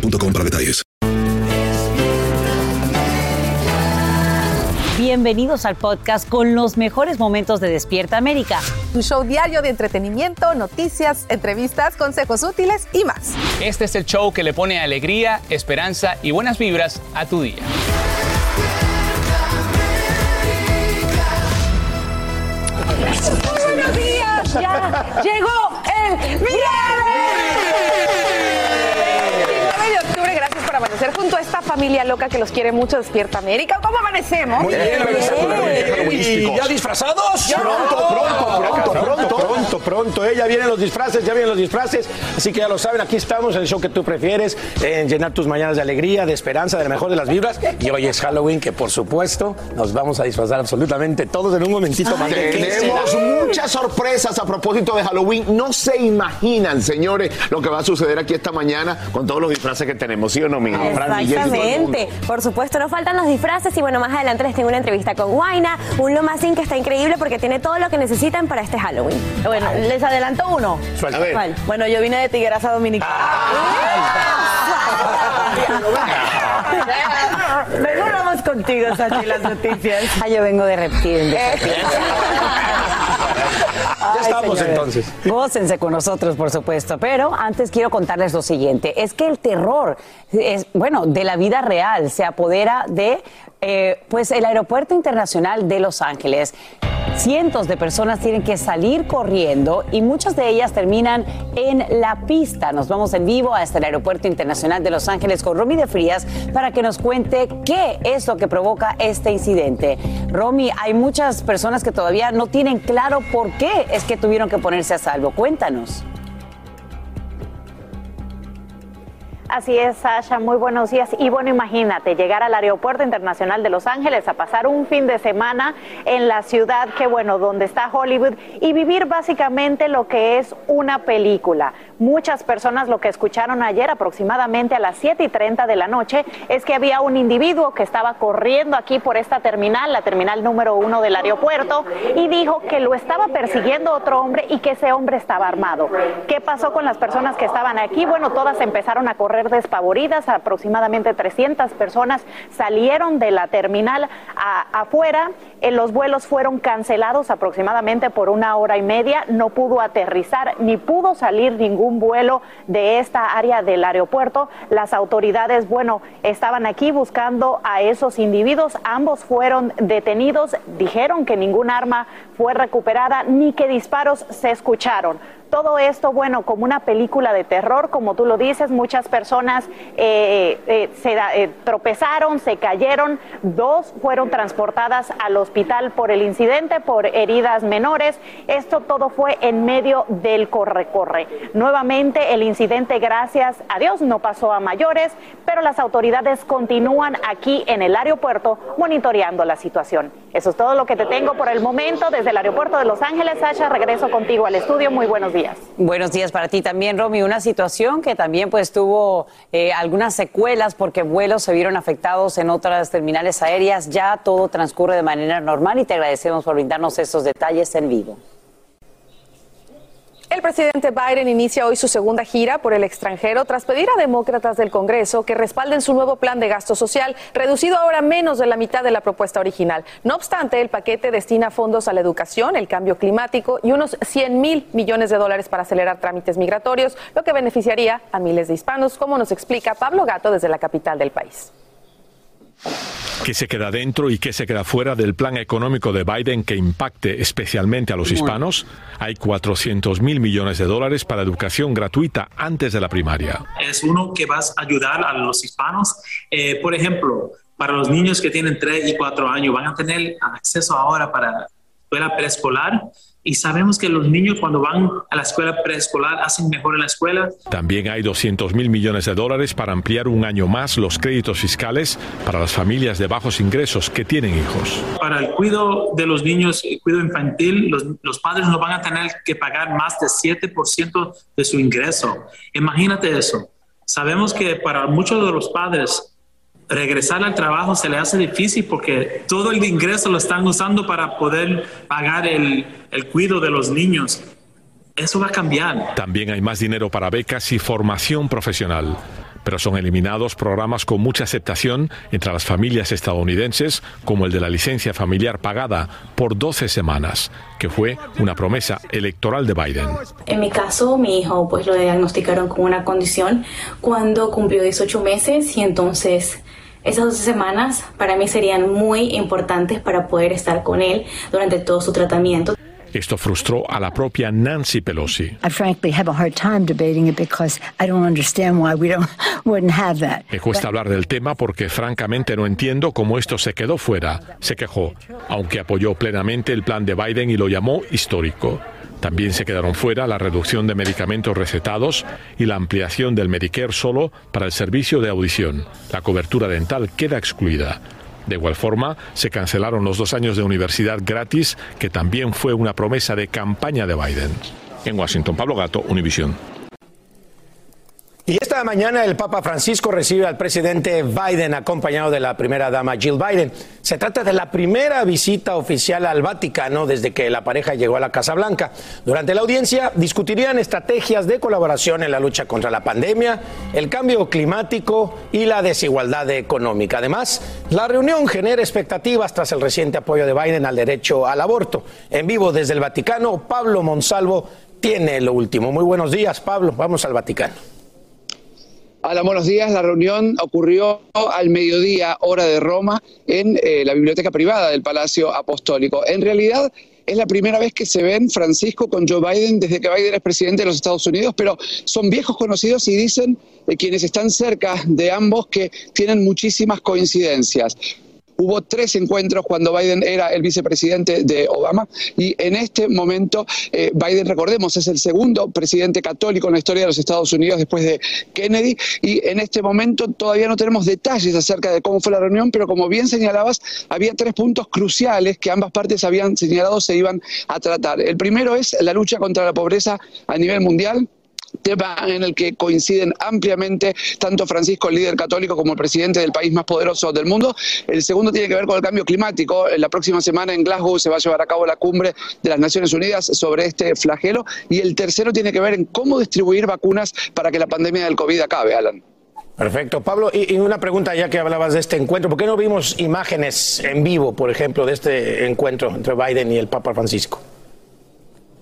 boostmobile.com para detalles. Bienvenidos al podcast con los mejores momentos de Despierta América. Tu show diario de entretenimiento, noticias, entrevistas, consejos útiles y más. Este es el show que le pone alegría, esperanza y buenas vibras a tu día. Buenos días, ya llegó el viernes. 29 de octubre, gracias por amanecer junto a esta familia loca que los quiere mucho, Despierta América. ¿Cómo amanecemos? Muy bien, ¿Y ya disfrazados? Pronto, pronto, pronto, pronto, pronto, pronto. Eh, ya vienen los disfraces, ya vienen los disfraces. Así que ya lo saben, aquí estamos en el show que tú prefieres, en llenar tus mañanas de alegría, de esperanza, de la mejor de las vibras. Y hoy es Halloween, que por supuesto nos vamos a disfrazar absolutamente todos en un momentito más. ¿De qué Tenemos muchas sorpresas a propósito de Halloween. No se imaginan, señores, lo que va a suceder aquí esta mañana con todos los disfraces que tenemos, ¿sí o no, Fran. Exactamente. Por supuesto, no faltan los disfraces y bueno, más adelante les tengo una entrevista con Guaina, un Lomacín que está increíble porque tiene todo lo que necesitan para este Halloween. Bueno, les adelanto uno. Suelta. A ver. ¿Cuál? Bueno, yo vine de Tigueraza Dominicana. Mejor vamos contigo, Sachi, las noticias. Ah, yo vengo de reptil. de reptil. Ya estamos señores. entonces. Gócense con nosotros, por supuesto. Pero antes quiero contarles lo siguiente. Es que el terror, es, bueno, de la vida real se apodera de, eh, pues, el Aeropuerto Internacional de Los Ángeles. Cientos de personas tienen que salir corriendo y muchas de ellas terminan en la pista. Nos vamos en vivo hasta el Aeropuerto Internacional de Los Ángeles con Romy de Frías para que nos cuente qué es lo que provoca este incidente. Romy, hay muchas personas que todavía no tienen claro por qué es que tuvieron que ponerse a salvo. Cuéntanos. Así es, Sasha, muy buenos días. Y bueno, imagínate, llegar al Aeropuerto Internacional de Los Ángeles a pasar un fin de semana en la ciudad que, bueno, donde está Hollywood y vivir básicamente lo que es una película. Muchas personas lo que escucharon ayer aproximadamente a las 7 y 30 de la noche es que había un individuo que estaba corriendo aquí por esta terminal, la terminal número uno del aeropuerto, y dijo que lo estaba persiguiendo otro hombre y que ese hombre estaba armado. ¿Qué pasó con las personas que estaban aquí? Bueno, todas empezaron a correr despavoridas, aproximadamente 300 personas salieron de la terminal afuera, Eh, los vuelos fueron cancelados aproximadamente por una hora y media, no pudo aterrizar ni pudo salir ningún vuelo de esta área del aeropuerto. Las autoridades, bueno, estaban aquí buscando a esos individuos, ambos fueron detenidos, dijeron que ningún arma fue recuperada ni que disparos se escucharon. Todo esto, bueno, como una película de terror, como tú lo dices, muchas personas eh, eh, se eh, tropezaron, se cayeron, dos fueron transportadas al hospital por el incidente, por heridas menores. Esto todo fue en medio del corre-corre. Nuevamente, el incidente, gracias a Dios, no pasó a mayores, pero las autoridades continúan aquí en el aeropuerto monitoreando la situación. Eso es todo lo que te tengo por el momento desde el aeropuerto de Los Ángeles. Sasha, regreso contigo al estudio. Muy buenos días. Buenos días para ti también, Romy. Una situación que también pues tuvo eh, algunas secuelas porque vuelos se vieron afectados en otras terminales aéreas. Ya todo transcurre de manera normal y te agradecemos por brindarnos estos detalles en vivo. Presidente Biden inicia hoy su segunda gira por el extranjero tras pedir a demócratas del Congreso que respalden su nuevo plan de gasto social, reducido ahora menos de la mitad de la propuesta original. No obstante, el paquete destina fondos a la educación, el cambio climático y unos 100 mil millones de dólares para acelerar trámites migratorios, lo que beneficiaría a miles de hispanos, como nos explica Pablo Gato desde la capital del país qué se queda dentro y qué se queda fuera del plan económico de Biden que impacte especialmente a los hispanos. Hay 400 mil millones de dólares para educación gratuita antes de la primaria. Es uno que va a ayudar a los hispanos. Eh, por ejemplo, para los niños que tienen 3 y 4 años, van a tener acceso ahora para escuela preescolar y sabemos que los niños cuando van a la escuela preescolar hacen mejor en la escuela. También hay 200 mil millones de dólares para ampliar un año más los créditos fiscales para las familias de bajos ingresos que tienen hijos. Para el cuidado de los niños, el cuidado infantil, los, los padres no van a tener que pagar más de 7% de su ingreso. Imagínate eso. Sabemos que para muchos de los padres regresar al trabajo se le hace difícil porque todo el ingreso lo están usando para poder pagar el, el cuidado de los niños. Eso va a cambiar. También hay más dinero para becas y formación profesional pero son eliminados programas con mucha aceptación entre las familias estadounidenses, como el de la licencia familiar pagada por 12 semanas, que fue una promesa electoral de Biden. En mi caso, mi hijo pues lo diagnosticaron con una condición cuando cumplió 18 meses y entonces esas 12 semanas para mí serían muy importantes para poder estar con él durante todo su tratamiento. Esto frustró a la propia Nancy Pelosi. Me cuesta hablar del tema porque francamente no entiendo cómo esto se quedó fuera, se quejó, aunque apoyó plenamente el plan de Biden y lo llamó histórico. También se quedaron fuera la reducción de medicamentos recetados y la ampliación del Medicare solo para el servicio de audición. La cobertura dental queda excluida. De igual forma, se cancelaron los dos años de universidad gratis, que también fue una promesa de campaña de Biden. En Washington, Pablo Gato, Univisión. Y esta mañana el Papa Francisco recibe al presidente Biden acompañado de la primera dama Jill Biden. Se trata de la primera visita oficial al Vaticano desde que la pareja llegó a la Casa Blanca. Durante la audiencia discutirían estrategias de colaboración en la lucha contra la pandemia, el cambio climático y la desigualdad económica. Además, la reunión genera expectativas tras el reciente apoyo de Biden al derecho al aborto. En vivo desde el Vaticano, Pablo Monsalvo tiene lo último. Muy buenos días, Pablo. Vamos al Vaticano. Hola, buenos días. La reunión ocurrió al mediodía, hora de Roma, en eh, la biblioteca privada del Palacio Apostólico. En realidad, es la primera vez que se ven Francisco con Joe Biden desde que Biden es presidente de los Estados Unidos, pero son viejos conocidos y dicen eh, quienes están cerca de ambos que tienen muchísimas coincidencias. Hubo tres encuentros cuando Biden era el vicepresidente de Obama y en este momento eh, Biden, recordemos, es el segundo presidente católico en la historia de los Estados Unidos después de Kennedy y en este momento todavía no tenemos detalles acerca de cómo fue la reunión, pero como bien señalabas, había tres puntos cruciales que ambas partes habían señalado se iban a tratar. El primero es la lucha contra la pobreza a nivel mundial tema en el que coinciden ampliamente tanto Francisco, el líder católico, como el presidente del país más poderoso del mundo. El segundo tiene que ver con el cambio climático. La próxima semana en Glasgow se va a llevar a cabo la cumbre de las Naciones Unidas sobre este flagelo. Y el tercero tiene que ver en cómo distribuir vacunas para que la pandemia del COVID acabe, Alan. Perfecto. Pablo, y, una pregunta ya que hablabas de este encuentro. ¿Por qué no vimos imágenes en vivo, por ejemplo, de este encuentro entre Biden y el Papa Francisco?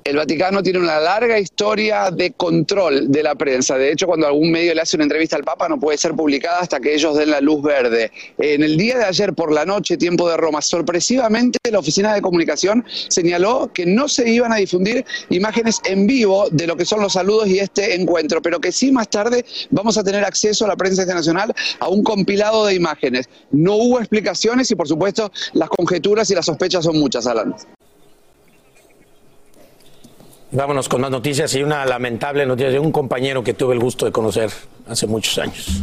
El Vaticano tiene una larga historia de control de la prensa. De hecho, cuando algún medio le hace una entrevista al Papa, no puede ser publicada hasta que ellos den la luz verde. En el día de ayer por la noche, tiempo de Roma, sorpresivamente la oficina de comunicación señaló que no se iban a difundir imágenes en vivo de lo que son los saludos y este encuentro, pero que sí más tarde vamos a tener acceso a la prensa internacional a un compilado de imágenes. No hubo explicaciones y, por supuesto, las conjeturas y las sospechas son muchas, Alan. Vámonos con más noticias y una lamentable noticia de un compañero que tuve el gusto de conocer hace muchos años.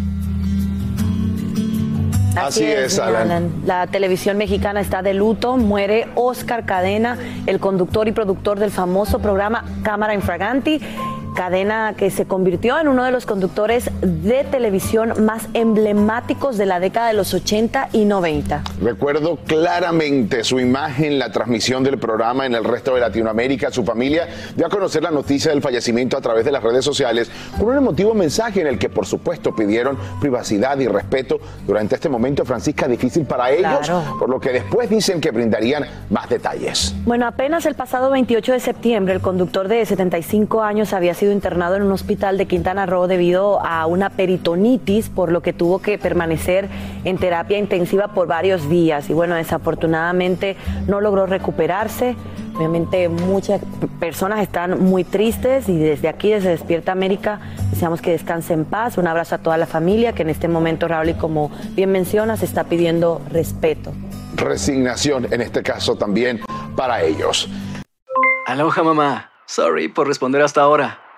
Así, es, Alan. La televisión mexicana está de luto. Muere Oscar Cadena, el conductor y productor del famoso programa Cámara Infraganti. Cadena que se convirtió en uno de los conductores de televisión más emblemáticos de la década de los 80 y 90. Recuerdo claramente su imagen, la transmisión del programa en el resto de Latinoamérica. Su familia dio a conocer la noticia del fallecimiento a través de las redes sociales con un emotivo mensaje en el que, por supuesto, pidieron privacidad y respeto durante este momento, Francisca, difícil para ellos, por lo que después dicen que brindarían más detalles. Bueno, apenas el pasado 28 de septiembre, el conductor de 75 años había sido internado en un hospital de Quintana Roo debido a una peritonitis, por lo que tuvo que permanecer en terapia intensiva por varios días. Y bueno, desafortunadamente no logró recuperarse. Obviamente muchas personas están muy tristes y desde aquí, desde Despierta América, deseamos que descanse en paz. Un abrazo a toda la familia que en este momento, Raúl, y como bien mencionas, está pidiendo respeto. Resignación, en este caso también para ellos. Aloha mamá. Sorry por responder hasta ahora.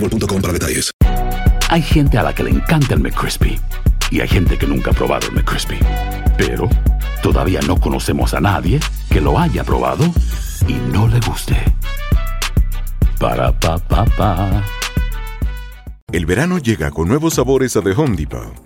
boostmobile.com para detalles. Hay gente a la que le encanta el McCrispy y hay gente que nunca ha probado el McCrispy. Pero todavía no conocemos a nadie que lo haya probado y no le guste. Para pa pa pa. El verano llega con nuevos sabores a The Home Depot.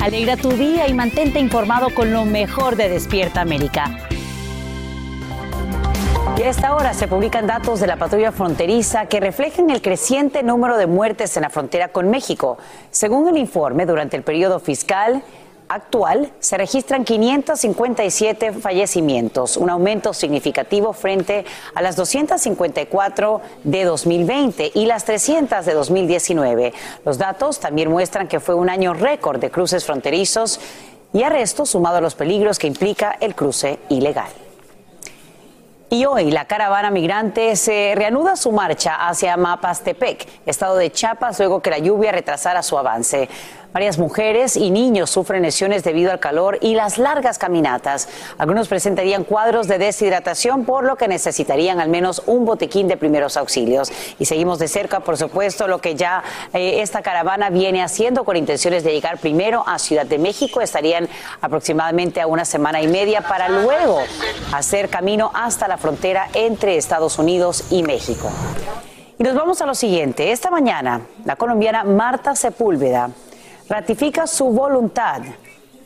Alegra tu día y mantente informado con lo mejor de Despierta América. Y a esta hora se publican datos de la patrulla fronteriza que reflejan el creciente número de muertes en la frontera con México. Según el informe, durante el periodo fiscal actual se registran 557 fallecimientos, un aumento significativo frente a las 254 de 2020 y las 300 de 2019. Los datos también muestran que fue un año récord de cruces fronterizos y arrestos sumado a los peligros que implica el cruce ilegal. Y hoy la caravana migrante se reanuda su marcha hacia Mapastepec, estado de Chiapas, luego que la lluvia retrasara su avance. Varias mujeres y niños sufren lesiones debido al calor y las largas caminatas. Algunos presentarían cuadros de deshidratación, por lo que necesitarían al menos un botiquín de primeros auxilios. Y seguimos de cerca, por supuesto, lo que ya eh, esta caravana viene haciendo con intenciones de llegar primero a Ciudad de México. Estarían aproximadamente a una semana y media para luego hacer camino hasta la frontera entre Estados Unidos y México. Y nos vamos a lo siguiente. Esta mañana, la colombiana Marta Sepúlveda ratifica su voluntad,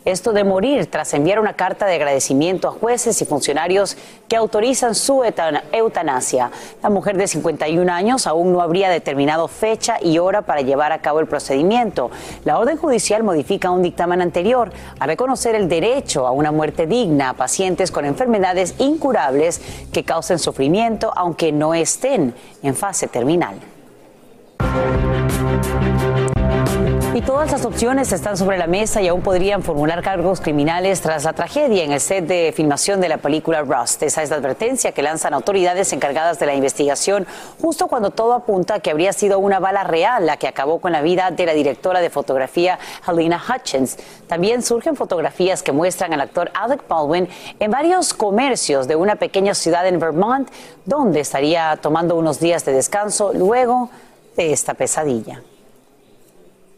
esto de morir tras enviar una carta de agradecimiento a jueces y funcionarios que autorizan su eutanasia. La mujer de 51 años aún no habría determinado fecha y hora para llevar a cabo el procedimiento. La orden judicial modifica un dictamen anterior a reconocer el derecho a una muerte digna a pacientes con enfermedades incurables que causen sufrimiento aunque no estén en fase terminal. Y todas las opciones están sobre la mesa y aún podrían formular cargos criminales tras la tragedia en el set de filmación de la película Rust. Esa es la advertencia que lanzan autoridades encargadas de la investigación justo cuando todo apunta a que habría sido una bala real la que acabó con la vida de la directora de fotografía Helena Hutchins. También surgen fotografías que muestran al actor Alec Baldwin en varios comercios de una pequeña ciudad en Vermont donde estaría tomando unos días de descanso luego de esta pesadilla.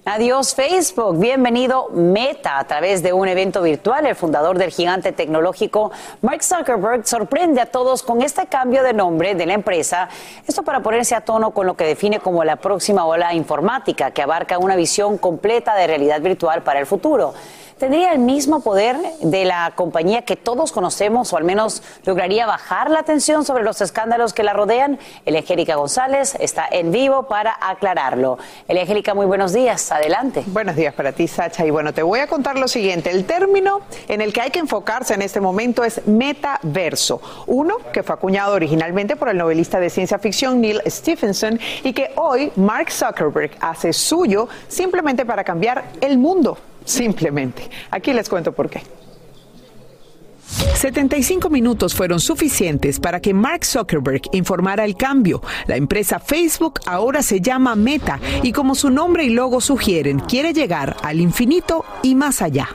Adiós Facebook, bienvenido Meta a través de un evento virtual. El fundador del gigante tecnológico Mark Zuckerberg sorprende a todos con este cambio de nombre de la empresa. Esto para ponerse a tono con lo que define como la próxima ola informática que abarca una visión completa de realidad virtual para el futuro. Tendría el mismo poder de la compañía que todos conocemos o al menos lograría bajar la atención sobre los escándalos que la rodean. Angélica González está en vivo para aclararlo. Angélica, muy buenos días. Adelante. Buenos días para ti, Sacha. Y bueno, te voy a contar lo siguiente. El término en el que hay que enfocarse en este momento es metaverso. Uno que fue acuñado originalmente por el novelista de ciencia ficción Neil Stephenson y que hoy Mark Zuckerberg hace suyo simplemente para cambiar el mundo. Simplemente. Aquí les cuento por qué. 75 minutos fueron suficientes para que Mark Zuckerberg informara el cambio. La empresa Facebook ahora se llama Meta y como su nombre y logo sugieren, quiere llegar al infinito y más allá.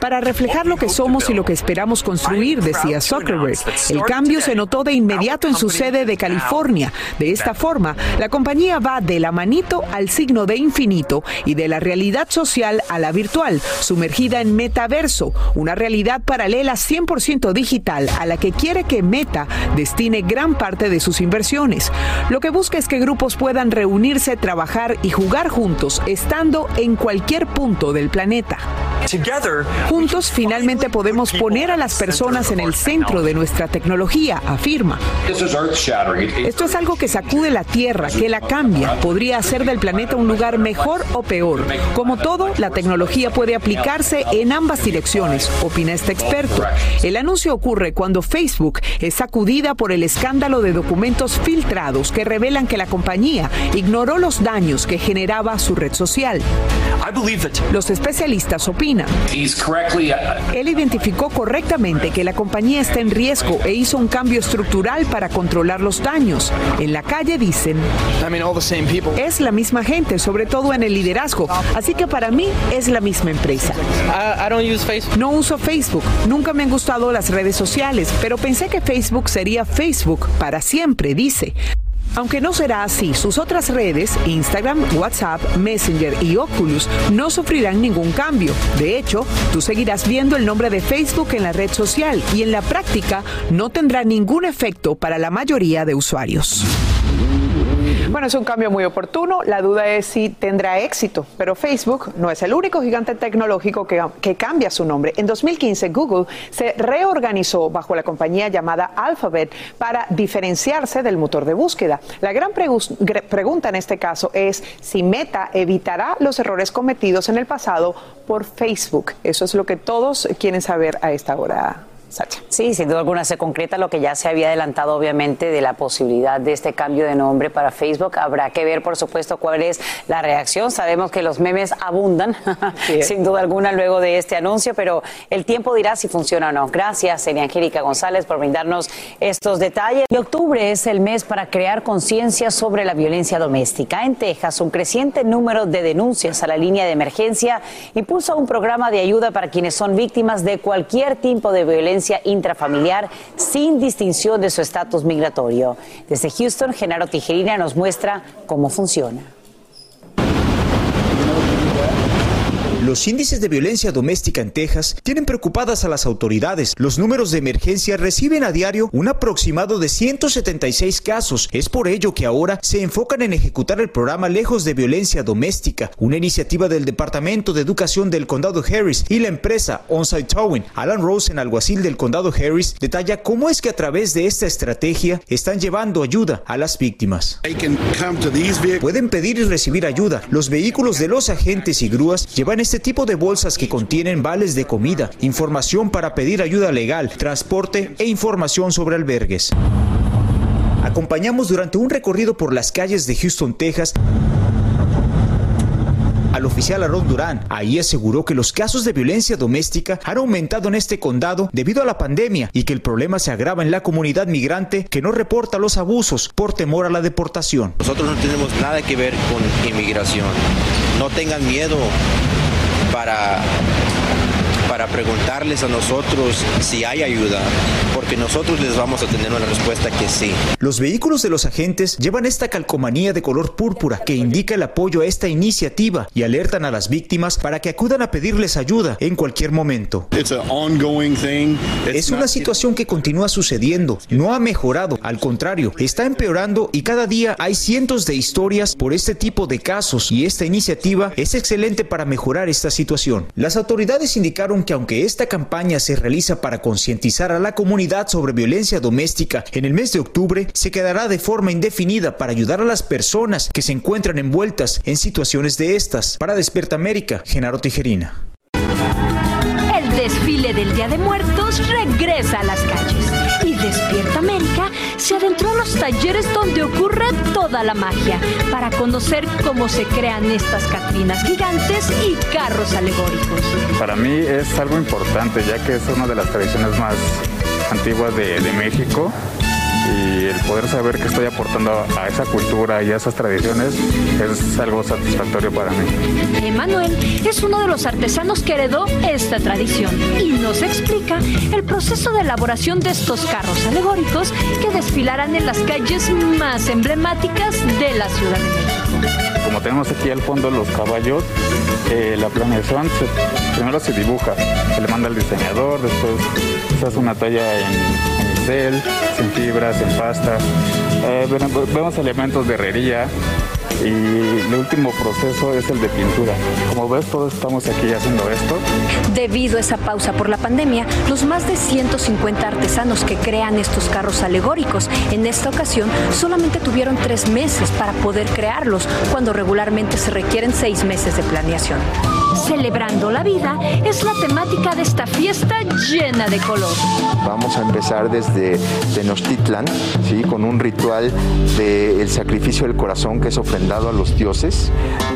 Para reflejar lo que somos y lo que esperamos construir, decía Zuckerberg. El cambio se notó de inmediato en su sede de California. De esta forma, la compañía va de la manito al signo de infinito y de la realidad social a la virtual, sumergida en metaverso, una realidad paralela 100% digital a la que quiere que Meta destine gran parte de sus inversiones. Lo que busca es que grupos puedan reunirse, trabajar y jugar juntos, estando en cualquier punto del planeta Juntos finalmente podemos poner a las personas en el centro de nuestra tecnología, afirma. Esto es algo que sacude la Tierra, que la cambia. Podría hacer del planeta un lugar mejor o peor. Como todo, la tecnología puede aplicarse en ambas direcciones, opina este experto. El anuncio ocurre cuando Facebook es sacudida por el escándalo de documentos filtrados que revelan que la compañía ignoró los daños que generaba su red social. Los especialistas opinan. Uh, Él identificó correctamente que la compañía está en riesgo e hizo un cambio estructural para controlar los daños. En la calle dicen, es la misma gente, sobre todo en el liderazgo, así que para mí es la misma empresa. No uso Facebook, nunca me han gustado las redes sociales, pero pensé que Facebook sería Facebook para siempre, dice. Aunque no será así, sus otras redes, Instagram, WhatsApp, Messenger y Oculus, no sufrirán ningún cambio. De hecho, tú seguirás viendo el nombre de Facebook en la red social y en la práctica no tendrá ningún efecto para la mayoría de usuarios. Bueno, es un cambio muy oportuno. La duda es si tendrá éxito, pero Facebook no es el único gigante tecnológico que, que, cambia su nombre. En 2015, Google se reorganizó bajo la compañía llamada Alphabet para diferenciarse del motor de búsqueda. La gran pregunta en este caso es si Meta evitará los errores cometidos en el pasado por Facebook. Eso es lo que todos quieren saber a esta hora. Sí, sin duda alguna se concreta lo que ya se había adelantado, obviamente, de la posibilidad de este cambio de nombre para Facebook. Habrá que ver, por supuesto, cuál es la reacción. Sabemos que los memes abundan, sin duda alguna, luego de este anuncio, pero el tiempo dirá si funciona o no. Gracias, Elia Angélica González, por brindarnos estos detalles. Y octubre es el mes para crear conciencia sobre la violencia doméstica. En Texas, un creciente número de denuncias a la línea de emergencia impulsa un programa de ayuda para quienes son víctimas de cualquier tipo de violencia intrafamiliar sin distinción de su estatus migratorio. Desde Houston, Genaro Tijerina nos muestra cómo funciona. Los índices de violencia doméstica en Texas tienen preocupadas a las autoridades. Los números de emergencia reciben a diario un aproximado de 176 casos. Es por ello que ahora se enfocan en ejecutar el programa Lejos de Violencia Doméstica, una iniciativa del Departamento de Educación del Condado Harris y la empresa Onsite Towing. Alan Rosen, alguacil del Condado Harris, detalla cómo es que a través de esta estrategia están llevando ayuda a las víctimas. Pueden pedir y recibir ayuda. Los vehículos de los agentes y grúas llevan este este tipo de bolsas que contienen vales de comida, información para pedir ayuda legal, transporte e información sobre albergues. Acompañamos durante un recorrido por las calles de Houston, Texas, al oficial Aaron Durán. Ahí aseguró que los casos de violencia doméstica han aumentado en este condado debido a la pandemia y que el problema se agrava en la comunidad migrante que no reporta los abusos por temor a la deportación. Nosotros no tenemos nada que ver con inmigración. No tengan miedo para, para preguntarles a nosotros si hay ayuda, porque nosotros les vamos a tener una respuesta que sí. Los vehículos de los agentes llevan esta calcomanía de color púrpura que indica el apoyo a esta iniciativa y alertan a las víctimas para que acudan a pedirles ayuda en cualquier momento. Es una situación que continúa sucediendo, no ha mejorado, al contrario, está empeorando y cada día hay cientos de historias por este tipo de casos y esta iniciativa es excelente para mejorar esta situación. Las autoridades indicaron que aunque esta campaña se realiza para concientizar a la comunidad sobre violencia doméstica en el mes de octubre, se quedará de forma indefinida para ayudar a las personas que se encuentran envueltas en situaciones de estas. Para Despierta América, Genaro Tijerina. El desfile del Día de Muertos regresa a las calles Despierta América se adentró a los talleres donde ocurre toda la magia para conocer cómo se crean estas catrinas gigantes y carros alegóricos. Para mí es algo importante ya que es una de las tradiciones más antiguas de, de México y el poder saber que estoy aportando a esa cultura y a esas tradiciones es algo satisfactorio para mí. Emanuel es uno de los artesanos que heredó esta tradición y nos explica el proceso de elaboración de estos carros alegóricos que desfilarán en las calles más emblemáticas de la Ciudad de México. Como tenemos aquí al fondo los caballos, eh, la planeación se- primero se dibuja, se le manda al diseñador, después se hace una talla en, en pincel, en fibras, en pasta. Eh, vemos elementos de herrería y el último proceso es el de pintura. Como ves, todos estamos aquí haciendo esto. Debido a esa pausa por la pandemia, los más de 150 artesanos que crean estos carros alegóricos en esta ocasión solamente tuvieron tres meses para poder crearlos, cuando regularmente se requieren seis meses de planeación. Celebrando la vida es la temática de esta fiesta llena de color. Vamos a empezar desde Tenochtitlan, ¿sí? con un ritual del sacrificio del corazón que es ofrendado a los dioses.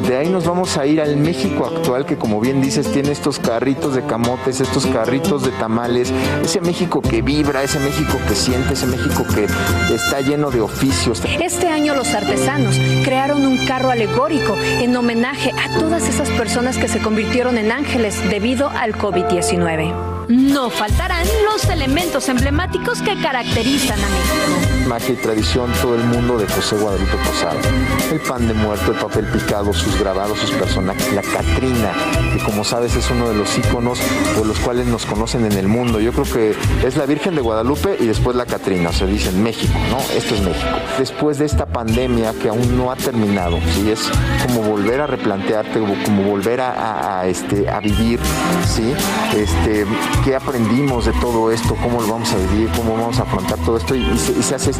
De ahí nos vamos a ir al México actual, que como bien dices, tiene estos carritos de camotes, estos carritos de tamales, ese México que vibra, ese México que siente, ese México que está lleno de oficios. Este año los artesanos crearon un carro alegórico en homenaje a todas esas personas que se convirtieron en ángeles debido al COVID-19. No faltarán los elementos emblemáticos que caracterizan a México. Magia y tradición todo el mundo de José Guadalupe Posada. El pan de muerto, el papel picado, sus grabados, sus personajes, la Catrina, que como sabes es uno de los íconos por los cuales nos conocen en el mundo. Yo creo que es la Virgen de Guadalupe y después la Catrina, o sea, dicen México, ¿no? Esto es México. Después de esta pandemia que aún no ha terminado, ¿sí? Es como volver a replantearte, como volver a, este, a vivir, ¿sí? Este, ¿Qué aprendimos de todo esto? ¿Cómo lo vamos a vivir? ¿Cómo vamos a afrontar todo esto? Y se, y se hace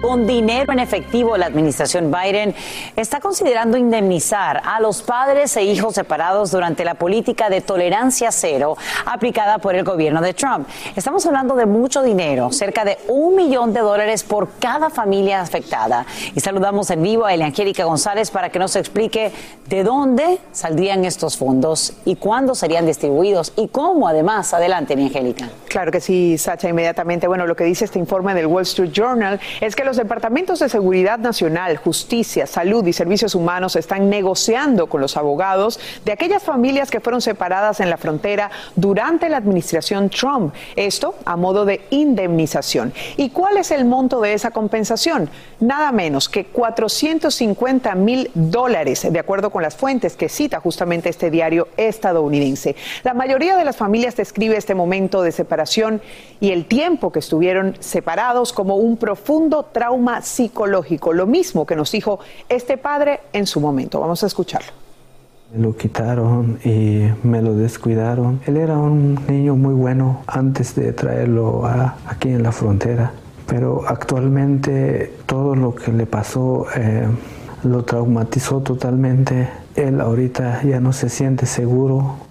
Con dinero en efectivo. La administración Biden está considerando indemnizar a los padres e hijos separados durante la política de tolerancia cero aplicada por el gobierno de Trump. Estamos hablando de mucho dinero, cerca de un millón de dólares por cada familia afectada. Y saludamos en vivo a Angélica González para que nos explique de dónde saldrían estos fondos y cuándo serían distribuidos y cómo además. Adelante, Angélica. Claro que sí, Sacha, inmediatamente. Bueno, lo que dice este informe del Wall Street Journal es que los departamentos de Seguridad Nacional, Justicia, Salud y Servicios Humanos están negociando con los abogados de aquellas familias que fueron separadas en la frontera durante la administración Trump. Esto a modo de indemnización. ¿Y cuál es el monto de esa compensación? Nada menos que 450 mil dólares, de acuerdo con las fuentes que cita justamente este diario estadounidense. La mayoría de las familias describe este momento de separación y el tiempo que estuvieron separados como un profundo trauma psicológico, lo mismo que nos dijo este padre en su momento. Vamos a escucharlo. Me lo quitaron y me lo descuidaron. Él era un niño muy bueno antes de traerlo aquí en la frontera, pero actualmente todo lo que le pasó eh, lo traumatizó totalmente. Él ahorita ya no se siente seguro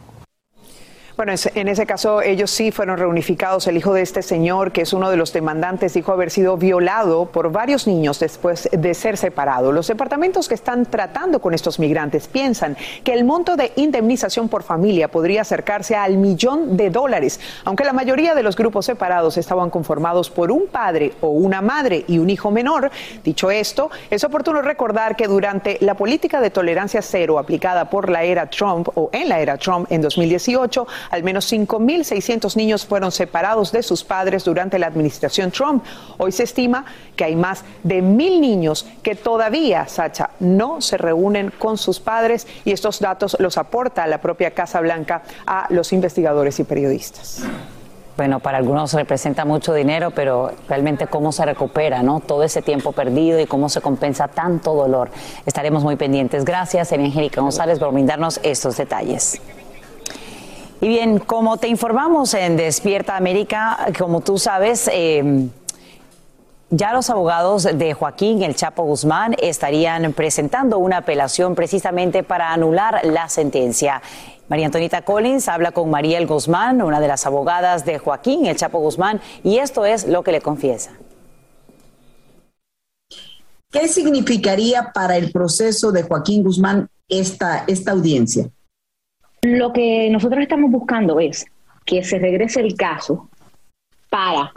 bueno, en ese caso ellos sí fueron reunificados. El hijo de este señor, que es uno de los demandantes, dijo haber sido violado por varios niños después de ser separado. Los departamentos que están tratando con estos migrantes piensan que el monto de indemnización por familia podría acercarse al millón de dólares, aunque la mayoría de los grupos separados estaban conformados por un padre o una madre y un hijo menor. Dicho esto, es oportuno recordar que durante la política de tolerancia cero aplicada por la era Trump o en la era Trump en 2018, al menos 5.600 niños fueron separados de sus padres durante la administración Trump. Hoy se estima que hay más de mil niños que todavía, Sacha, no se reúnen con sus padres y estos datos los aporta la propia Casa Blanca a los investigadores y periodistas bueno, para algunos representa mucho dinero, pero realmente cómo se recupera, ¿no? Todo ese tiempo perdido y cómo se compensa tanto dolor. Estaremos muy pendientes. Gracias, Angélica González, por brindarnos estos detalles. Y bien, como te informamos en Despierta América, como tú sabes, eh, ya los abogados de Joaquín El Chapo Guzmán estarían presentando una apelación precisamente para anular la sentencia. María Antonita Collins habla con Mariel Guzmán, una de las abogadas de Joaquín El Chapo Guzmán, y esto es lo que le confiesa. ¿Qué significaría para el proceso de Joaquín Guzmán esta, esta audiencia? Lo que nosotros estamos buscando es que se regrese el caso para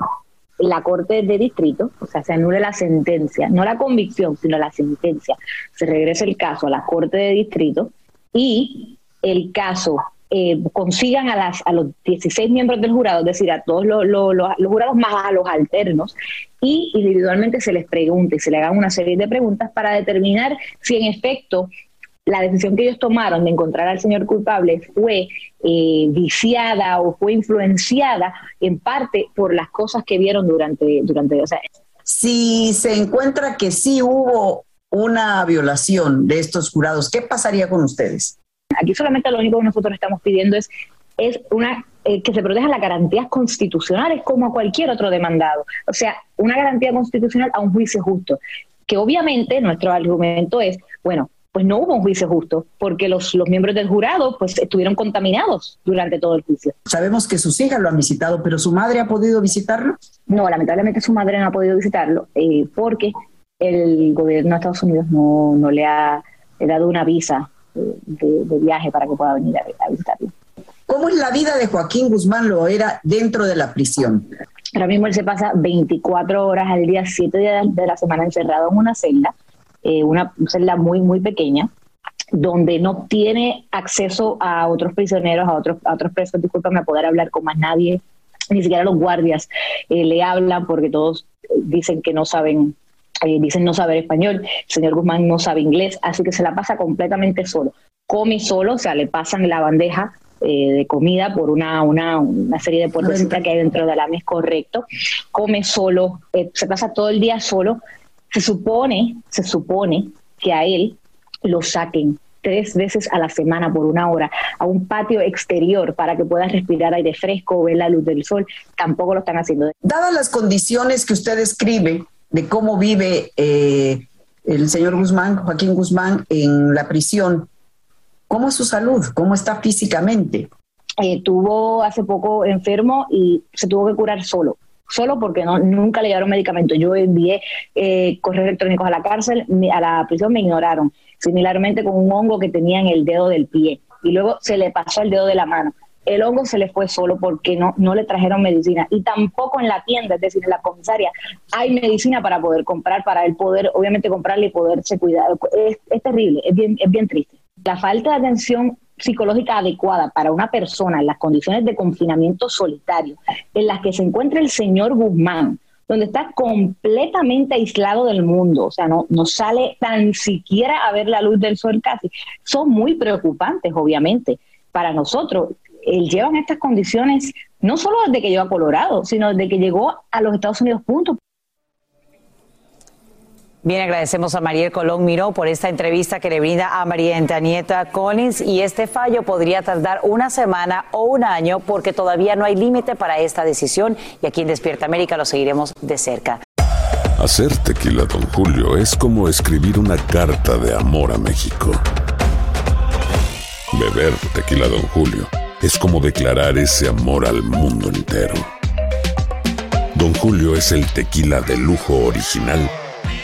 la Corte de Distrito, o sea, se anule la sentencia, no la convicción, sino la sentencia, se regrese el caso a la Corte de Distrito y el caso eh, consigan a, las, a los 16 miembros del jurado, es decir, a todos los, los jurados más a los alternos, y individualmente se les pregunte, se le hagan una serie de preguntas para determinar si en efecto la decisión que ellos tomaron de encontrar al señor culpable fue eh, viciada o fue influenciada en parte por las cosas que vieron durante, durante o sea, si se encuentra que sí hubo una violación de estos jurados, ¿qué pasaría con ustedes? Aquí solamente lo único que nosotros estamos pidiendo es, es una eh, que se protejan las garantías constitucionales como a cualquier otro demandado. O sea, una garantía constitucional a un juicio justo. Que obviamente nuestro argumento es, bueno, pues no hubo un juicio justo, porque los, los miembros del jurado pues estuvieron contaminados durante todo el juicio. Sabemos que sus hijas lo han visitado, pero ¿su madre ha podido visitarlo? No, lamentablemente su madre no ha podido visitarlo, eh, porque el gobierno de Estados Unidos no, no le ha dado una visa eh, de, viaje para que pueda venir a, visitarlo. ¿Cómo es la vida de Joaquín Guzmán lo era dentro de la prisión? Ahora mismo él se pasa 24 horas al día, 7 días de la semana encerrado en una celda eh, una celda muy, muy pequeña, donde no tiene acceso a otros prisioneros, a otros, a otros presos, discúlpame, a poder hablar con más nadie, ni siquiera los guardias eh, le hablan porque todos dicen que no saben, eh, dicen no saber español, el señor Guzmán no sabe inglés, así que se la pasa completamente solo. Come solo, o sea, le pasan la bandeja de comida por una, una, una serie de puertecitas que hay dentro de la mesa, correcto. Come solo, se pasa todo el día solo, se supone, se supone que a él lo saquen tres veces a la semana por una hora a un patio exterior para que pueda respirar aire fresco o ver la luz del sol. Tampoco lo están haciendo. Dadas las condiciones que usted describe, de cómo vive eh, el señor Guzmán, Joaquín Guzmán, en la prisión. ¿Cómo es su salud? ¿Cómo está físicamente? Estuvo hace poco enfermo y se tuvo que curar solo solo porque no, nunca le llevaron medicamentos. Yo envié eh, correos electrónicos a la cárcel, a la prisión me ignoraron, similarmente con un hongo que tenía en el dedo del pie y luego se le pasó el dedo de la mano. El hongo se le fue solo porque no, no le trajeron medicina y tampoco en la tienda, es decir, en la comisaria, hay medicina para poder comprar, para él poder, obviamente, comprarle y poderse cuidar. Es, es terrible, es bien, es bien triste. La falta de atención psicológica adecuada para una persona en las condiciones de confinamiento solitario en las que se encuentra el señor Guzmán, donde está completamente aislado del mundo, o sea, no, no sale tan siquiera a ver la luz del sol casi, son muy preocupantes, obviamente, para nosotros. Él lleva en estas condiciones no solo desde que llegó a Colorado, sino desde que llegó a los Estados Unidos, punto. Bien, agradecemos a Mariel Colón Miró por esta entrevista que a María Antonieta Collins y este fallo podría tardar una semana o un año porque todavía no hay límite para esta decisión y aquí en Despierta América lo seguiremos de cerca. Hacer tequila, don Julio, es como escribir una carta de amor a México. Beber tequila, don Julio, es como declarar ese amor al mundo entero. Don Julio es el tequila de lujo original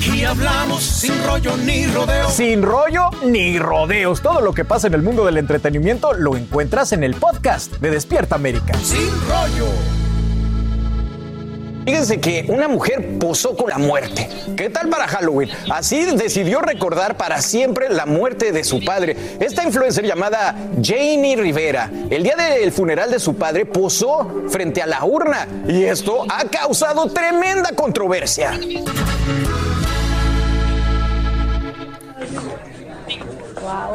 Aquí hablamos sin rollo ni rodeos. Sin rollo ni rodeos. Todo lo que pasa en el mundo del entretenimiento lo encuentras en el podcast de Despierta América. Sin rollo. Fíjense que una mujer posó con la muerte. ¿Qué tal para Halloween? Así decidió recordar para siempre la muerte de su padre. Esta influencer llamada Janie Rivera, el día del funeral de su padre, posó frente a la urna y esto ha causado tremenda controversia.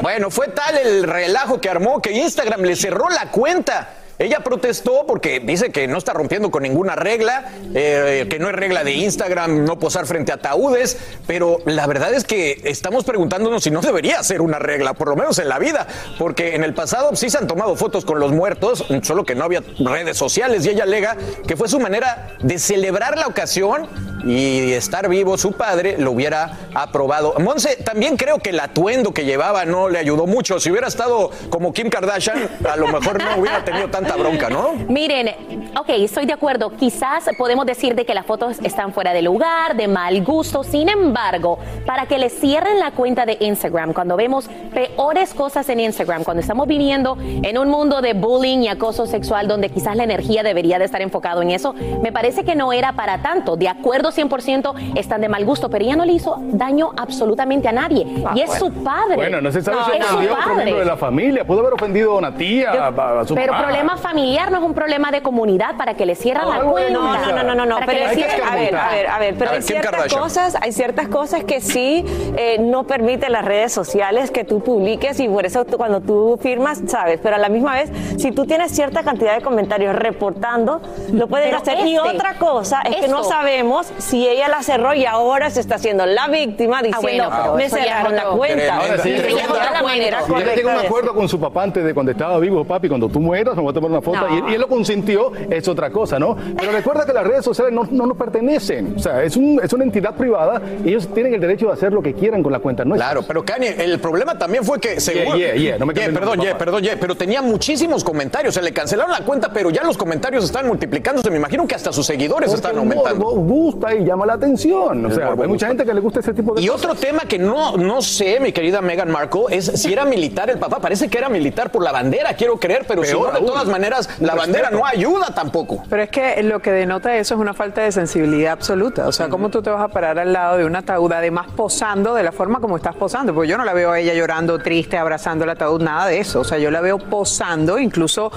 Bueno, fue tal el relajo que armó que Instagram le cerró la cuenta. Ella protestó porque dice que no está rompiendo con ninguna regla, eh, que no es regla de Instagram no posar frente a ataúdes, pero la verdad es que estamos preguntándonos si no debería ser una regla, por lo menos en la vida, porque en el pasado sí se han tomado fotos con los muertos, solo que no había redes sociales y ella alega que fue su manera de celebrar la ocasión y estar vivo su padre lo hubiera aprobado. Monse, también creo que el atuendo que llevaba no le ayudó mucho. Si hubiera estado como Kim Kardashian, a lo mejor no hubiera tenido tanta bronca, ¿no? Miren, ok, estoy de acuerdo. Quizás podemos decir de que las fotos están fuera de lugar, de mal gusto. Sin embargo, para que le cierren la cuenta de Instagram, cuando vemos peores cosas en Instagram, cuando estamos viviendo en un mundo de bullying y acoso sexual, donde quizás la energía debería de estar enfocado en eso, me parece que no era para tanto. De acuerdo 100% están de mal gusto, pero ella no le hizo daño absolutamente a nadie. y es su padre. Bueno, no se sabe si es su a otro padre. miembro de la familia. Pudo haber ofendido a una tía, a, a su Pero mamá. problema problema familiar, no es un problema de comunidad para que le cierren la cuenta. No, no, no, no, no, pero a ver, a ver, a ver, pero A hay ciertas cosas, hay ciertas cosas que sí eh, no permiten las redes sociales que tú publiques y por eso tú- cuando tú firmas, sabes, pero a la misma vez, si tú tienes cierta cantidad de comentarios reportando, lo pueden Pero hacer. y este, otra cosa es que no sabemos si ella la cerró y ahora se está haciendo la víctima diciendo, bueno, pero me cerraron la cuenta. Ahora sí, Y tremendo. ella otra manera Y él llegó a correcta un acuerdo con su papá antes de cuando estaba vivo, papi, cuando tú mueras me voy a tomar una foto. No. Y, él, y él lo consintió, es otra cosa, ¿no? Pero recuerda que las redes sociales no, no nos pertenecen. O sea, es, un- es una entidad privada y ellos tienen el derecho de hacer lo que quieran con la cuenta nuestra. Claro, pero Kanye, el problema también fue que seguro. Yeah, yeah, yeah, no me perdón, el perdón, yeah, pero tenía muchísimos comentarios. Se le cancelaron la cuenta, pero ya los comentarios están multiplicándose. Me imagino que hasta sus seguidores Porque están el aumentando. morbo gusta y llama la atención. O El sea, hay mucha gente que le gusta ese tipo de Y cosas. otro tema que no, no sé, mi querida Meghan Markle, es si era militar el papá. Parece que era militar por la bandera, quiero creer, pero si Peor no, de todas maneras, Un la bandera no ayuda tampoco. Pero es que lo que denota eso es una falta de sensibilidad absoluta. O sea, ¿cómo tú te vas a parar al lado de un ataúd, además posando de la forma como estás posando? Porque yo no la veo a ella llorando, triste, abrazando el ataúd, nada de eso. O sea, yo la veo posando, incluso,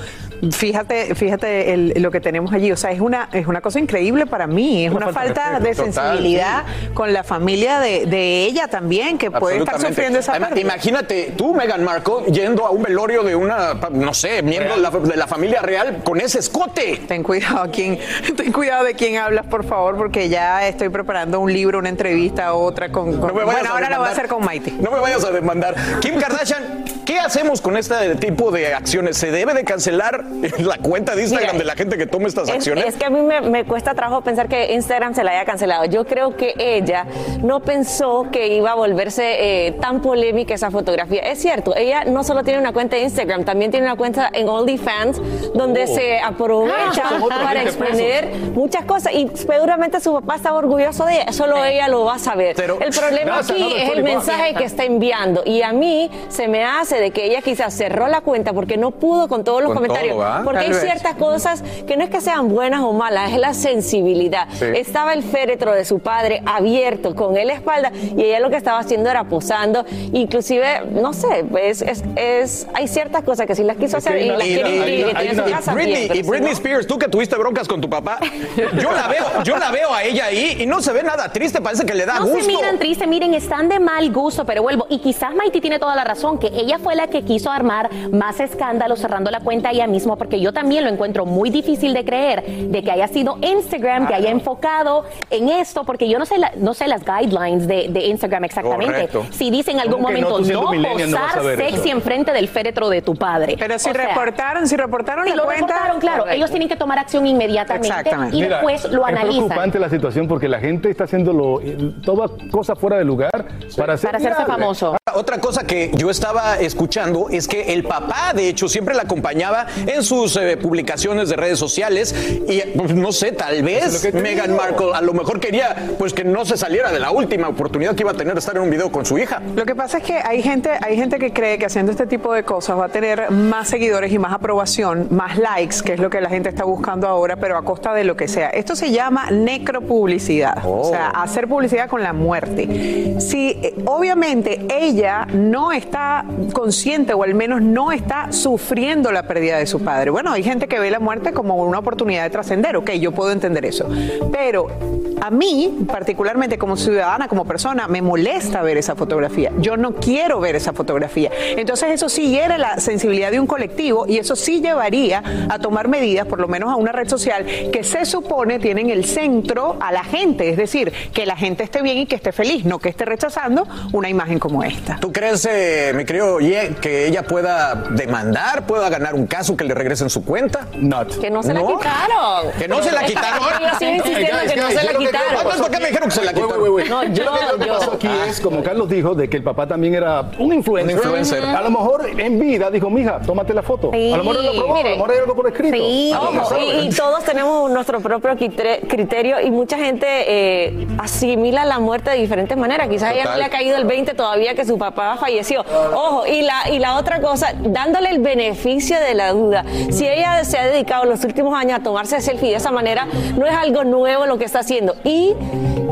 fíjate, fíjate el- lo que tenemos allí. O sea, es una, es una cosa increíble para mí. Es una, falta, de Total, sensibilidad con la familia de, de ella también, que puede estar sufriendo esa Además. Imagínate tú, Meghan Markle, yendo a un velorio de una, no sé, miembro de la, de la familia real con ese escote. Ten cuidado quién, ten cuidado de quién hablas, por favor, porque ya estoy preparando un libro, una entrevista, otra con. con- No me vayas bueno, ahora lo voy a hacer con Maite. No me vayas a demandar. Kim Kardashian, ¿qué hacemos con este tipo de acciones? ¿Se debe de cancelar la cuenta de Instagram Mira, de la gente que toma estas Es, acciones? es que a mí me, me cuesta trabajo pensar que Instagram se la haya cancelado. Yo creo que ella no pensó que iba a volverse eh, tan polémica esa fotografía. Es cierto, ella no solo tiene una cuenta de Instagram, también tiene una cuenta en OnlyFans donde Oh. se aprovecha Ah, para 20 exponer muchas cosas y seguramente su papá estaba orgulloso de ella. Solo ella lo va a saber. Pero- el problema Gracias, aquí no, es el mensaje que está enviando y a mí se me hace de que ella quizás cerró la cuenta porque no pudo con todos los Con comentarios. todo, ¿ah? porque Tal hay vez. ciertas cosas que no es que sean buenas o malas, es la sensibilidad. Sí. Estaba el féretro de su padre abierto con él a la espalda y ella lo que estaba haciendo era posando. Inclusive, no sé, es, es, es- hay ciertas cosas que si las quiso hacer y las Y, quiere y- cumplir y y- tiene su y casa Britney, bien, pero y si Britney no- Spears, tú que tuviste broncas con tu papá, yo la veo, yo la veo a ella ahí y no se ve nada triste, parece que le da No gusto. se miran triste, miren, están de mal gusto, pero vuelvo. Y quizás Maiti tiene toda la razón, que ella fue la que quiso armar más escándalo cerrando la cuenta ella misma, porque yo también lo encuentro muy difícil de creer de que haya sido Instagram, que haya enfocado en esto, porque yo no sé, la- no sé las guidelines de, de Instagram exactamente. Correcto. Si dicen en algún momento no, posar sexy enfrente del féretro de tu padre. Pero si O sea, reportaron, si reportaron si la lo cuenta. reportaron, claro, correcto. ellos tienen que tomar acción inmediatamente Exactamente. y Mira, después lo Es analizan. preocupante la situación porque la gente está haciendo lo- toda cosa fuera de lugar para, hacer Para hacerse famoso. Otra cosa que yo estaba escuchando es que el papá, de hecho, siempre la acompañaba en sus eh, publicaciones de redes sociales y pues, no sé, tal vez es Meghan digo. Markle a lo mejor quería pues que no se saliera de la última oportunidad que iba a tener de estar en un video con su hija. Lo que pasa es que hay gente, hay gente que cree que haciendo este tipo de cosas va a tener más seguidores y más aprobación, más likes, que es lo que la gente está buscando ahora, pero a costa de lo que sea. Esto se llama necropublicidad, o sea, hacer publicidad con la muerte. Si eh, obviamente ella no está consciente o al menos no está sufriendo la pérdida de padre. Bueno, hay gente que ve la muerte como una oportunidad de trascender, ok, yo puedo entender eso. Pero a mí, particularmente como ciudadana, como persona, me molesta ver esa fotografía. Yo no quiero ver esa fotografía. Entonces eso sí hiere la sensibilidad de un colectivo y eso sí llevaría a tomar medidas, por lo menos a una red social, que se supone tiene en el centro a la gente. Es decir, que la gente esté bien y que esté feliz, no que esté rechazando una imagen como esta. ¿Tú crees, eh, mi querido que ella pueda demandar, pueda ganar un caso que le regresen su cuenta? Not. Que no se la ¿No? quitaron. Que no se la quitaron. Yo sigo insistiendo que no se la quitaron. ¿Cuántos por qué me dijeron que se la quitaron? No, yo- Lo que yo- pasó aquí es, como Carlos dijo, de que el papá también era un influencer. Un influencer. A lo mejor en vida dijo, mija, tómate la foto. Sí, a lo mejor él lo probó, a lo mejor hay algo por escrito. Sí, ojo, y, y todos tenemos nuestro propio quitre- criterio y mucha gente eh, asimila la muerte de diferentes maneras. Quizás a ella no Total. le ha caído el 20 todavía que su papá falleció. Ojo, y la, y la otra cosa, dándole el beneficio de la duda. Si ella se ha dedicado los últimos años a tomarse selfie de esa manera, no es algo nuevo lo que está haciendo. Y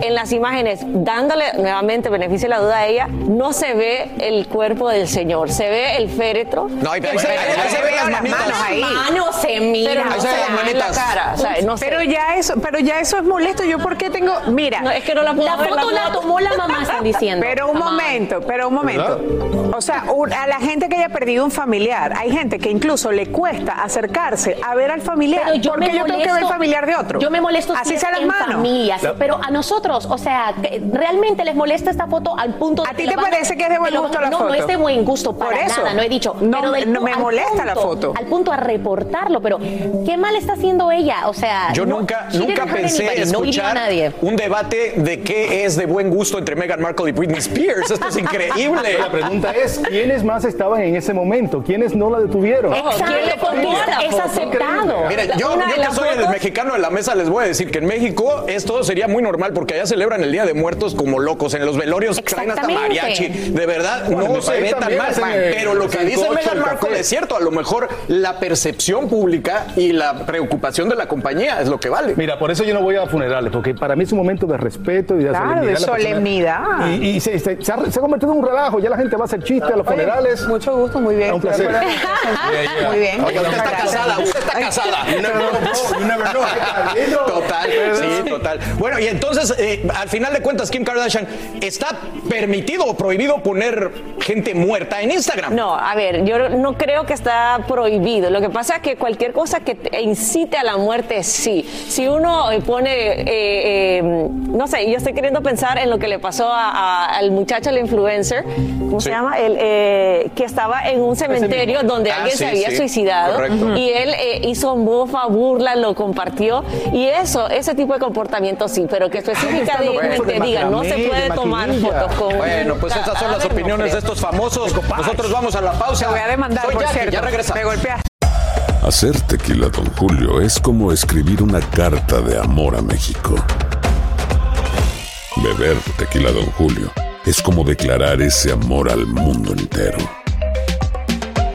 en las imágenes, dándole nuevamente beneficio de la duda a ella, no se ve el cuerpo del señor, se ve el féretro. No, ahí, ahí se, ahí se ven las manitas. manos ahí. Manos se mira, Ahí se ven las manitas. cara, o sea, no sé. Pero ya eso, pero ya eso es molesto. Yo por qué tengo, mira, No, es que no la puedo La ver, foto la foto. tomó la mamá, están diciendo. Pero un La mamá. momento, pero un momento. O sea, un- a la gente que haya perdido un familiar, hay gente que incluso le cuesta acercarse a ver al familiar. Pero yo porque me yo tengo que ver el molesto- familiar de otro. Yo me molesto Así sea las en manos. familias, pero a nosotros, o sea, realmente les molesta esta foto al punto de ¿A ti la te parece que es de buen lo- gusto la no, foto? No, es de buen gusto para Por eso. nada, no he dicho. No, pero del no me molesta la foto. Al punto a reportarlo, pero ¿qué mal está haciendo ella? O sea, Yo no- nunca, she nunca pensé anybody, no escuchar nadie. un debate de qué es de buen gusto entre Meghan Markle y Britney Spears. Esto es increíble. La pregunta es, ¿quiénes más estaban en ese momento? ¿Quiénes no la detuvieron? Exacto, ¿quién le es aceptado. Mire, yo, yo de que soy el mexicano de la mesa les voy a decir que en México esto sería muy normal porque allá celebran el Día de Muertos como locos. En los velorios traen hasta mariachi. De verdad, Bueno, no mi se ve tan mal. Pero lo que dice el Markle es cierto. A lo mejor la percepción pública y la preocupación de la compañía es lo que vale. Mira, por eso yo no voy a funerales, porque para mí es un momento de respeto y de Claro, de solemnidad. Persona- solemnidad. Y, y se, se- se ha, se ha convertido en un relajo, ya la gente va a hacer chistes a los Oye, funerales. Mucho gusto, muy bien. Un placer. Muy bien. Usted está casada, usted está casada. Total, sí, total. Bueno, y entonces, eh, al final de cuentas, Kim Kardashian, ¿está permitido o prohibido poner gente muerta en Instagram? No, a ver, yo no creo que está prohibido. Lo que pasa es que cualquier cosa que te incite a la muerte, sí. Si uno eh, pone, eh, eh, no sé, yo estoy queriendo pensar en lo que le pasó a- a- al muchacho, el influencer, ¿cómo se llama? El, eh, que estaba en un cementerio donde Ah, alguien sí, se había sí, suicidado correcto. y él eh, hizo mofa, burla, lo compartió y eso, ese tipo de comportamiento sí, pero que específicamente diga, no se puede tomar fotos con Bueno, pues estas son las opiniones de estos famosos. Nosotros vamos a la pausa. Te voy a demandar, Soy por Jackie, cierto. ya regresa. Me golpeaste. Hacer tequila, Don Julio, es como escribir una carta de amor a México. Beber tequila, Don Julio, es como declarar ese amor al mundo entero.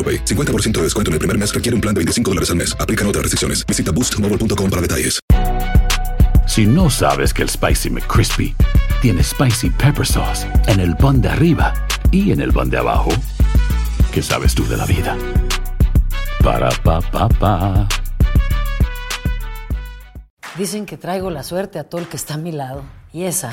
AroPay. 50% de descuento en el primer mes requiere un plan de 25 dólares al mes. Aplican otras restricciones. Visita boostmobile.com para detalles. Si no sabes que el Spicy McCrispy tiene Spicy Pepper Sauce en el pan de arriba y en el pan de abajo, ¿qué sabes tú de la vida? Para, pa, pa, pa. Dicen que traigo la suerte a todo el que está a mi lado. Y esa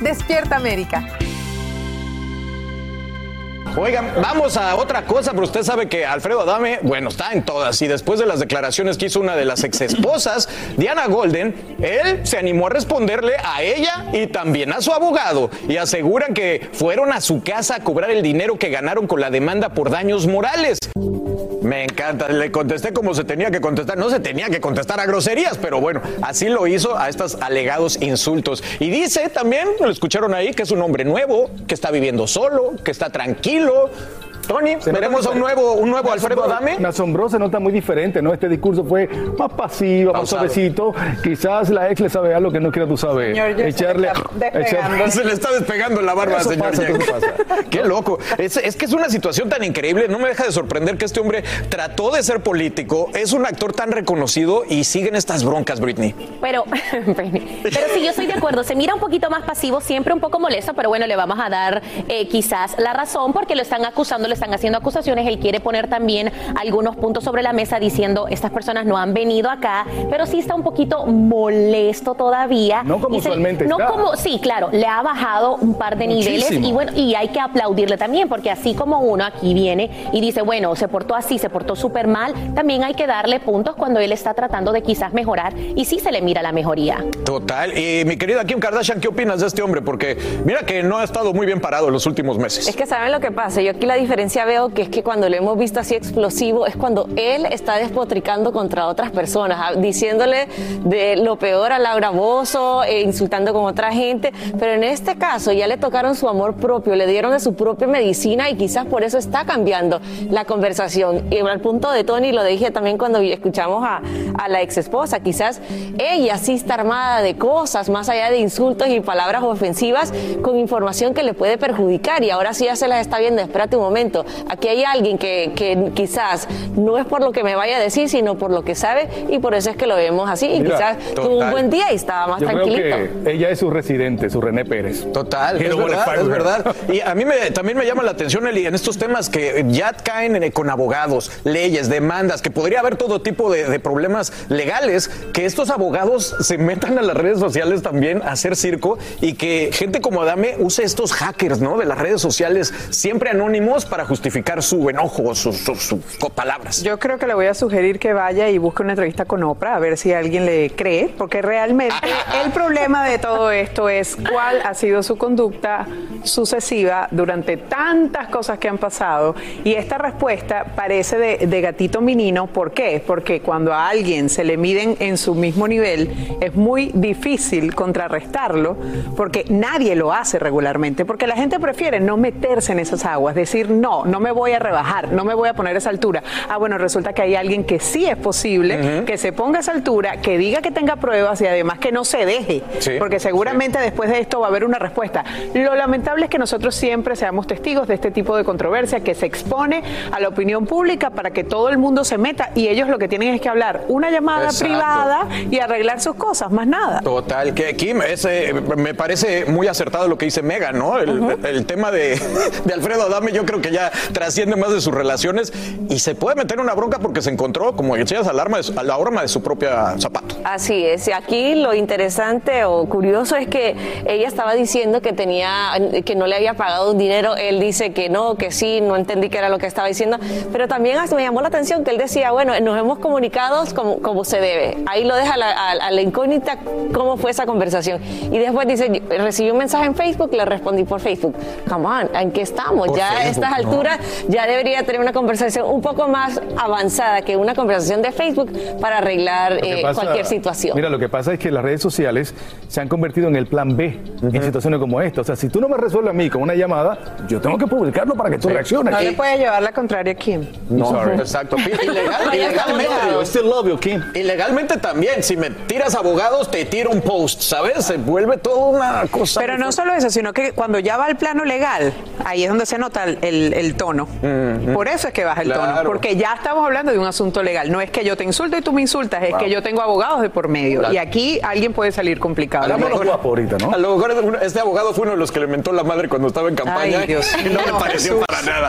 Despierta América. Oigan, vamos a otra cosa, pero usted sabe que Alfredo Adame, bueno, está en todas. Y después de las declaraciones que hizo una de las exesposas, Diana Golden, él se animó a responderle a ella y también a su abogado. Y aseguran que fueron a su casa a cobrar el dinero que ganaron con la demanda por daños morales. Me encanta, le contesté como se tenía que contestar. No se tenía que contestar a groserías, pero bueno, así lo hizo a estos alegados insultos. Y dice también, lo escucharon ahí, que es un hombre nuevo, que está viviendo solo, que está tranquilo. Tony, veremos a un nuevo, un nuevo Alfredo Adame. Me asombró, se nota muy diferente, ¿no? Este discurso fue más pasivo, más suavecito. Quizás la ex le sabe algo que no quiera tú saber. Señor, echarle. Se le está despegando la barba, Eso señor. pasa, eso pasa. Qué loco. Es, es que es una situación tan increíble. No me deja de sorprender que este hombre trató de ser político, es un actor tan reconocido y siguen estas broncas, Britney. Pero, pero sí, yo estoy de acuerdo. Se mira un poquito más pasivo, siempre un poco molesto, pero bueno, le vamos a dar eh, quizás la razón porque lo están acusando, le están haciendo acusaciones. Él quiere poner también algunos puntos sobre la mesa diciendo estas personas no han venido acá, pero sí está un poquito molesto todavía. No como se- usualmente No está. como, sí, claro, le ha bajado un par de niveles y bueno, y hay que aplaudirle también porque así como uno aquí viene y dice, bueno, se portó así, se portó súper mal, también hay que darle puntos cuando él está tratando de quizás mejorar y sí se le mira la mejoría. Total. Y mi querida Kim Kardashian, ¿qué opinas de este hombre? Porque mira que no ha estado muy bien parado en los últimos meses. Es que saben lo que pasa. Yo aquí la diferencia veo que es que cuando lo hemos visto así explosivo es cuando él está despotricando contra otras personas, ah, diciéndole de lo peor a Laura Bozo, e insultando con otra gente. Pero en este caso ya le tocaron su amor propio, le dieron de su propia medicina y quizás por eso está cambiando la conversación. Y al punto de Tony, lo dije también cuando escuchamos a, a la ex esposa, quizás ella sí está armada de cosas, más allá de insultos y palabras ofensivas, con información que le puede perjudicar. Y ahora sí ya se las está viendo. Espérate un momento. Aquí hay alguien que, que quizás no es por lo que me vaya a decir, sino por lo que sabe, y por eso es que lo vemos así. Y Mira, quizás tuvo un buen día y estaba más Yo creo tranquilito. que ella es su residente, su René Pérez. Total, es verdad, es ¿verdad? verdad. Y a mí me, también me llama la atención, Eli, en estos temas que ya caen en- con abogados, leyes, demandas, que podría haber todo tipo de, de problemas legales, que estos abogados se metan a las redes sociales también a hacer circo y que gente como Adame use estos hackers, ¿no? De las redes sociales, siempre anónimos para justificar su enojo, sus, sus- sus palabras. Yo creo que le voy a sugerir que vaya y busque una entrevista con Oprah a ver si alguien le cree, porque realmente el problema de todo esto es cuál ha sido su conducta sucesiva durante tantas cosas que han pasado y esta respuesta parece de, de gatito menino. ¿Por qué? Porque cuando a alguien se le miden en su mismo nivel es muy difícil contrarrestarlo porque nadie lo hace regularmente, porque la gente prefiere no meterse en esas aguas, decir no, no me voy a rebajar, no me voy a poner a esa altura. Ah, bueno, resulta que hay alguien que sí es posible, que se ponga a esa altura, que diga que tenga pruebas y además que no se deje, Sí, porque seguramente después de esto va a haber una respuesta. Lo lamentable es que nosotros siempre seamos testigos de este tipo de controversia que se expone a la opinión pública para que todo el mundo se meta y ellos lo que tienen es que hablar una llamada Exacto. privada y arreglar sus cosas, más nada. Total, que Kim, ese, me parece muy acertado lo que dice Megan, ¿no? El, el tema de, de Alfredo Adame yo creo que ya trasciende más de sus relaciones y se puede meter en una bronca porque se encontró, como decías, al arma de a la horma de su propia zapato. Así es, y aquí lo interesante o curioso es que ella estaba diciendo que tenía, que no le había pagado un dinero, él dice que no, que sí, no entendí qué era lo que estaba diciendo, pero también me llamó la atención que él decía, bueno, nos hemos comunicado como, como se debe, ahí lo deja a la, a- a la incógnita cómo fue esa conversación, y después dice, recibí un mensaje en Facebook, le respondí por Facebook, come on, ¿en qué estamos? Por ya a Facebook, estas ya debería tener una conversación un poco más avanzada que una conversación de Facebook para arreglar eh, pasa- cualquier situación. Mira, lo que pasa es que las redes sociales se han convertido en el plan B en situaciones como esta. O sea, si tú no me resuelves a mí con una llamada, yo tengo que publicarlo para que tú reacciones. No le puede llevar la contraria a Kim. No, Sorry. exacto. Ilegal- ilegalmente. I still love you, Kim. Ilegalmente también, si me tiras abogados, te tiro un post, ¿sabes? Se vuelve toda una cosa. Pero no solo eso, sino que cuando ya va al plano legal, ahí es donde se nota el, el- tono. Por eso es que baja el tono, porque ya estamos hablando de un asunto legal. No es que yo te insulto y tú me insultas, es que yo tengo abogados de por medio. Claro. Y aquí alguien puede salir complicado. A lo mejor- guapo ahorita, ¿no? A lo mejor este abogado fue uno de los que le mentó la madre cuando estaba en campaña. Ay, Dios y no me pareció Jesús. para nada.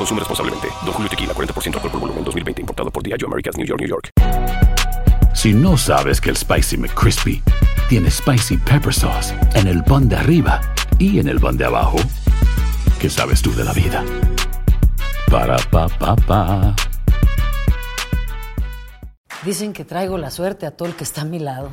Consume responsablemente. Don Julio Tequila, 40% alcohol por volumen, 2020. Importado por Diageo Americas, New York, New York. Si no sabes que el Spicy McCrispy tiene Spicy Pepper Sauce en el pan de arriba y en el pan de abajo, ¿qué sabes tú de la vida? Para, pa, pa, pa. Dicen que traigo la suerte a todo el que está a mi lado.